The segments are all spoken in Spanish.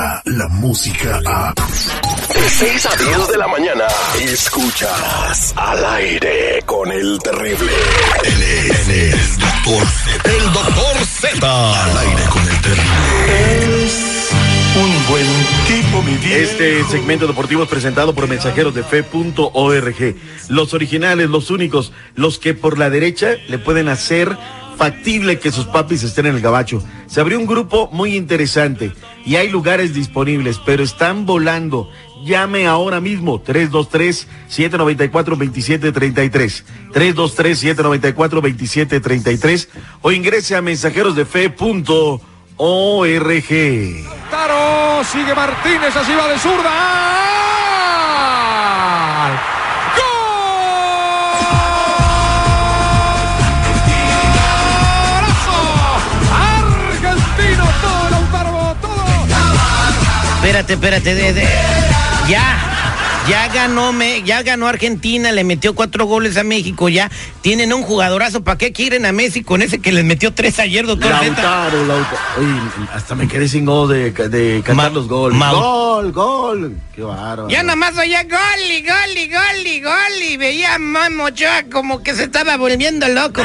llega la música a... De 6 a 10 de la mañana, escuchas al aire con el terrible. Él es, él es el doctor Z. El doctor Z. Al aire con el terrible. Es un buen tipo, mi vida. Este segmento deportivo es presentado por mensajeros de fe.org. Los originales, los únicos, los que por la derecha le pueden hacer factible que sus papis estén en el gabacho. Se abrió un grupo muy interesante y hay lugares disponibles, pero están volando. Llame ahora mismo 323-794-2733. 323-794-2733 o ingrese a mensajerosdefe.org. Taro, sigue Martínez, así va de zurda. Espérate, espérate, de, de- ya. Ya ganó, me, ya ganó Argentina, le metió cuatro goles a México, ya tienen un jugadorazo. ¿Para qué quieren a Messi con ese que les metió tres ayer, doctor? Lautaro, Lautaro. Oye, hasta me quedé sin gol de, de cantar Ma- los goles. Ma- Gol, gol. Qué bárbaro. Ya nomás oía gol y gol y gol y gol y veía a Memo Ochoa como que se estaba volviendo loco.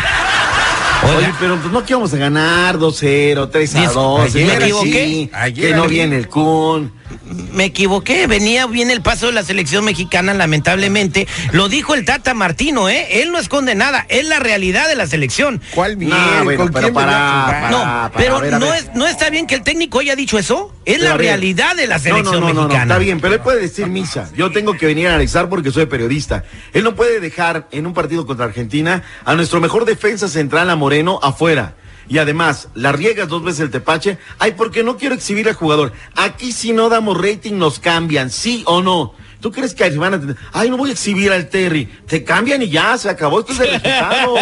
Oye, pero pues no que vamos a ganar 2-0, 3 a Diez- 2. ayer me equivoqué. que no viene el Kun. me equivoqué, venía bien el paso de la selección mexicana, lamentablemente. Lo dijo el Tata Martino, ¿eh? Él no esconde nada, es la realidad de la selección. ¿Cuál bien? No, bueno, ¿Con pero para, para, No, para, pero ver, no, es, no está bien que el técnico haya dicho eso. Es Pero la realidad de la selección no, no, no, no, mexicana. está bien, pero él puede decir misa. Yo tengo que venir a analizar porque soy periodista. Él no puede dejar en un partido contra Argentina a nuestro mejor defensa central, a Moreno, afuera. Y además, la riegas dos veces el tepache. Ay, porque no quiero exhibir al jugador. Aquí si no damos rating nos cambian, sí o no. ¿Tú crees que van a tener? Ay, no voy a exhibir al Terry. Te cambian y ya, se acabó. Esto es de resultados.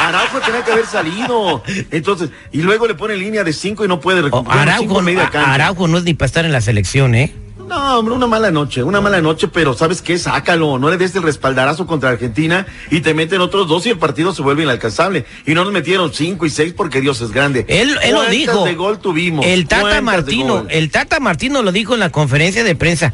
Araujo tenía que haber salido. Entonces, y luego le pone línea de cinco y no puede recuperar. cinco Araujo. Araujo no es ni para estar en la selección, ¿eh? No, hombre, una mala noche, una mala noche, pero ¿sabes qué? Sácalo, no le des el respaldarazo contra Argentina y te meten otros dos y el partido se vuelve inalcanzable. Y no nos metieron cinco y seis porque Dios es grande. Él, él lo ¿Cuántas dijo. de gol tuvimos? El Tata ¿Cuántas de Martino, el Tata Martino lo dijo en la conferencia de prensa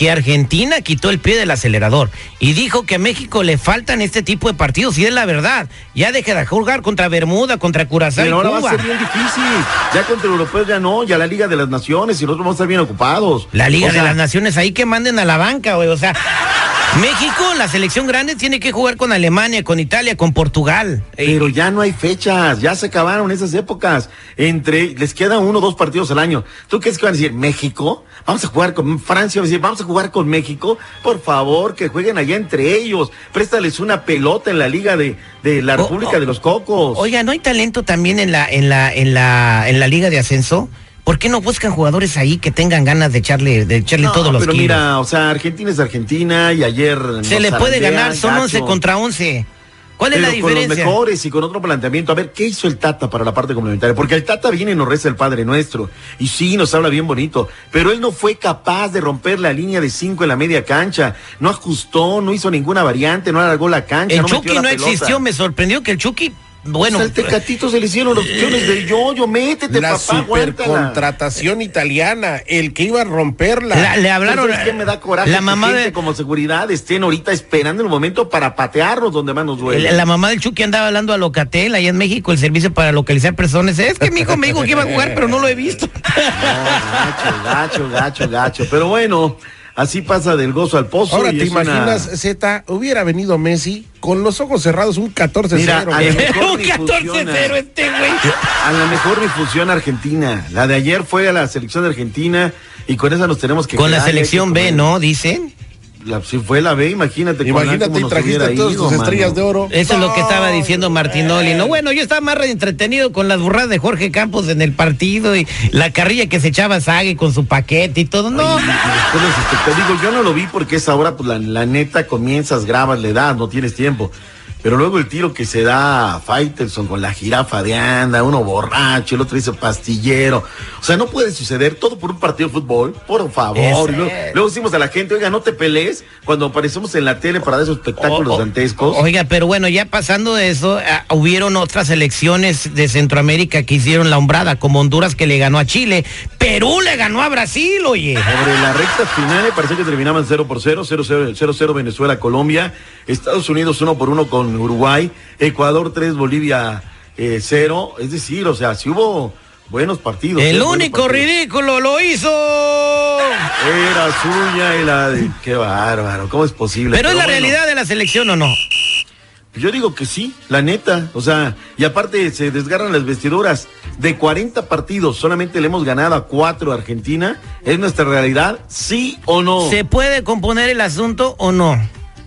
que Argentina quitó el pie del acelerador y dijo que a México le faltan este tipo de partidos y es la verdad. Ya deje de jugar contra Bermuda, contra Curazao y Pero ahora va a ser bien difícil. Ya contra europeos ya no, ya la Liga de las Naciones y nosotros vamos a estar bien ocupados. La Liga O sea, de las Naciones ahí que manden a la banca, güey. O sea, México, la selección grande, tiene que jugar con Alemania, con Italia, con Portugal. Pero ya no hay fechas, ya se acabaron esas épocas. Entre, les quedan uno o dos partidos al año. ¿Tú crees que van a decir México? Vamos a jugar con Francia, vamos a jugar con México. Por favor, que jueguen allá entre ellos. Préstales una pelota en la liga de, de la O- República o- de los Cocos. Oiga, ¿no hay talento también en la, en la, en la, en la liga de ascenso? ¿Por qué no buscan jugadores ahí que tengan ganas de echarle, de echarle No, todos los pero kilos? mira, o sea, Argentina es Argentina y ayer Se le puede ganar, son gacho. 11 contra 11. ¿Cuál es la con los diferencia? mejores y con otro planteamiento. A ver, ¿qué hizo el Tata para la parte complementaria? Porque el Tata viene y nos reza el Padre Nuestro. Y sí, nos habla bien bonito. Pero él no fue capaz de romper la línea de cinco en la media cancha. No ajustó, no hizo ninguna variante, no alargó la cancha. El no metió Chucky la no pelota. existió, me sorprendió que el Chucky, bueno, Pues al Tecatito se le hicieron los opciones del yo-yo. Métete, La papá, supercontratación italiana, el que iba a romperla. la- le hablaron. ¿Sabes qué me da coraje? La que mamá gente de, como seguridad estén ahorita esperando el momento para patearnos donde más nos duele. la, la mamá del Chucky andaba hablando a Locatel, allá en México, el servicio para localizar personas. Es que mi hijo me dijo que iba a jugar, pero no lo he visto. No, gacho, gacho, gacho, gacho. Pero bueno, así pasa del gozo al pozo. Ahora y te una- imaginas, Z, hubiera venido Messi con los ojos cerrados, un 14-0. Mira, a lo güey. mejor Un ni 14-0 funciona. este güey. A lo mejor ni funciona Argentina. La de ayer fue a la selección de Argentina y con esa nos tenemos que Con la quedar, selección que B. ¿no? Dicen. La- si fue la B, imagínate. Imagínate, cómo y trajiste a todas tus estrellas de oro. Eso es lo que estaba diciendo Martinoli. No, bueno, yo estaba más entretenido con las burradas de Jorge Campos en el partido y la carrilla que se echaba Sague con su paquete y todo. No, espectadores- digo, yo no lo vi porque esa hora, pues la, la neta, comienzas, grabas, le das, no tienes tiempo. Pero luego el tiro que se da a Faitelson con la jirafa de anda, uno borracho, el otro dice pastillero. O sea, no puede suceder todo por un partido de fútbol, por favor. Luego, luego decimos a la gente, oiga, no te pelees cuando aparecemos en la tele para dar esos espectáculos O- o- dantescos. Oiga, pero bueno, ya pasando de eso, ah, hubieron otras elecciones de Centroamérica que hicieron la hombrada, como Honduras que le ganó a Chile, Perú le ganó a Brasil, oye. Sobre la recta final, pareció que terminaban 0 por 0, 0-0 0-0 Venezuela, Colombia, Estados Unidos 1 por 1 con Uruguay, Ecuador 3, Bolivia 0. es decir, o sea, si hubo buenos partidos. El ¿eh? Único partidos. ridículo lo hizo. Era suya y la de. Qué bárbaro, ¿cómo es posible? Pero es la bueno, realidad de la selección o no. Yo digo que sí, la neta. O sea, y aparte se desgarran las vestiduras. De 40 partidos, solamente le hemos ganado a 4 a Argentina. ¿Es nuestra realidad? ¿Sí o no? ¿Se puede componer el asunto o no?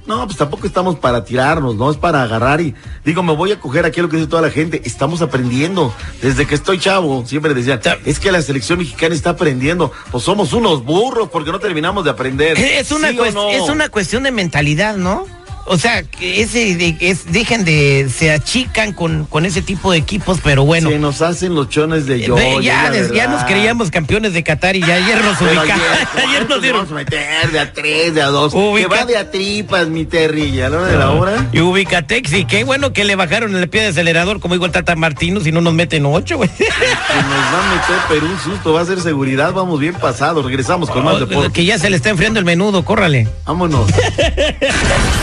No, pues tampoco estamos para tirarnos, no es para agarrar y digo, me voy a coger aquí lo que dice toda la gente. Estamos aprendiendo. Desde que estoy chavo, siempre decían, es que la selección mexicana está aprendiendo. Pues somos unos burros porque no terminamos de aprender. Es una, es una cuestión de mentalidad, ¿no? O sea, que ese de- es, dejen de, se achican con, con ese tipo de equipos, pero bueno. Se nos hacen los chones de yo. Ve, ya, des- ya nos creíamos campeones de Qatar y ya ayer nos ubicaron. ayer, Ayer nos ¿cuántos dieron. vamos a meter de a tres, de a dos. Ubica- Que va de a tripas, mi Terry. Y a la hora de la hora. Y Ubicatex, y qué bueno que le bajaron el pie de acelerador, como dijo el Tata Martino, si no nos meten ocho, güey. Que nos va a meter Perú un susto, va a ser seguridad, vamos bien pasados. Regresamos con más deporte. que ya se le está enfriando el menudo, córrale. Vámonos.